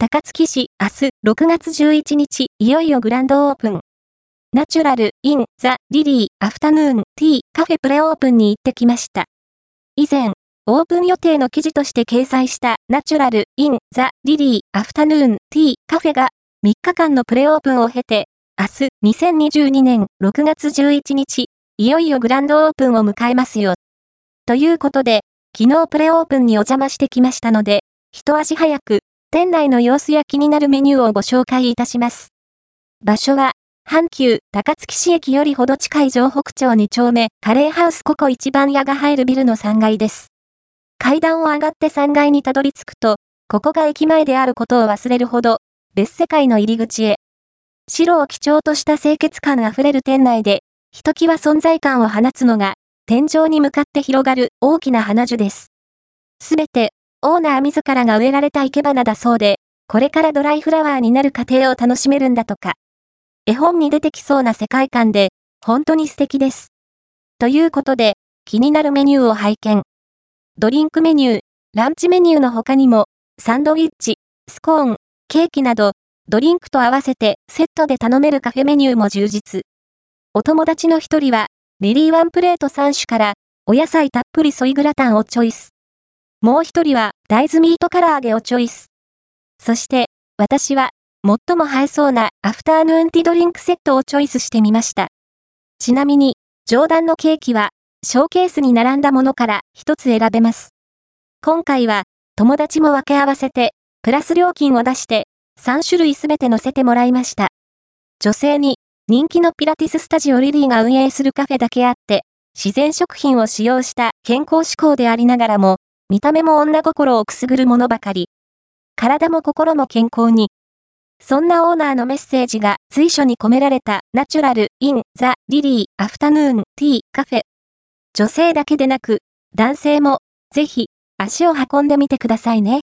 高槻市明日6月11日いよいよグランドオープン。 Natural in the lily Afternoon Tea cafe プレオープンに行ってきました。以前、オープン予定の記事として掲載した Natural in the lily Afternoon Tea cafe が3日間のプレオープンを経て、明日2022年6月11日、いよいよグランドオープンを迎えますよ。ということで、昨日プレオープンにお邪魔してきましたので、一足早く店内の様子や気になるメニューをご紹介いたします。場所は、阪急高槻市駅よりほど近い城北町2丁目カレーハウスココ一番屋が入るビルの3階です。階段を上がって3階にたどり着くと、ここが駅前であることを忘れるほど、別世界の入り口へ。白を基調とした清潔感あふれる店内で、ひときわ存在感を放つのが、天井に向かって広がる大きな花樹です。すべてオーナー自らが植えられた生け花だそうで、これからドライフラワーになる過程を楽しめるんだとか。絵本に出てきそうな世界観で、本当に素敵です。ということで、気になるメニューを拝見。ドリンクメニュー、ランチメニューの他にも、サンドウィッチ、スコーン、ケーキなど、ドリンクと合わせてセットで頼めるカフェメニューも充実。お友達の一人は、リリーワンプレート3種から、お野菜たっぷりソイグラタンをチョイス。もう一人は大豆ミート唐揚げをチョイス。そして、私は、最も映えそうなアフターヌーンティドリンクセットをチョイスしてみました。ちなみに、上段のケーキは、ショーケースに並んだものから一つ選べます。今回は、友達も分け合わせて、プラス料金を出して、3種類すべて乗せてもらいました。女性に、人気のピラティススタジオ lily が運営するカフェだけあって、自然食品を使用した健康志向でありながらも、見た目も女心をくすぐるものばかり。体も心も健康に。そんなオーナーのメッセージが随所に込められた Natural in the lily Afternoon Tea cafe。女性だけでなく男性もぜひ足を運んでみてくださいね。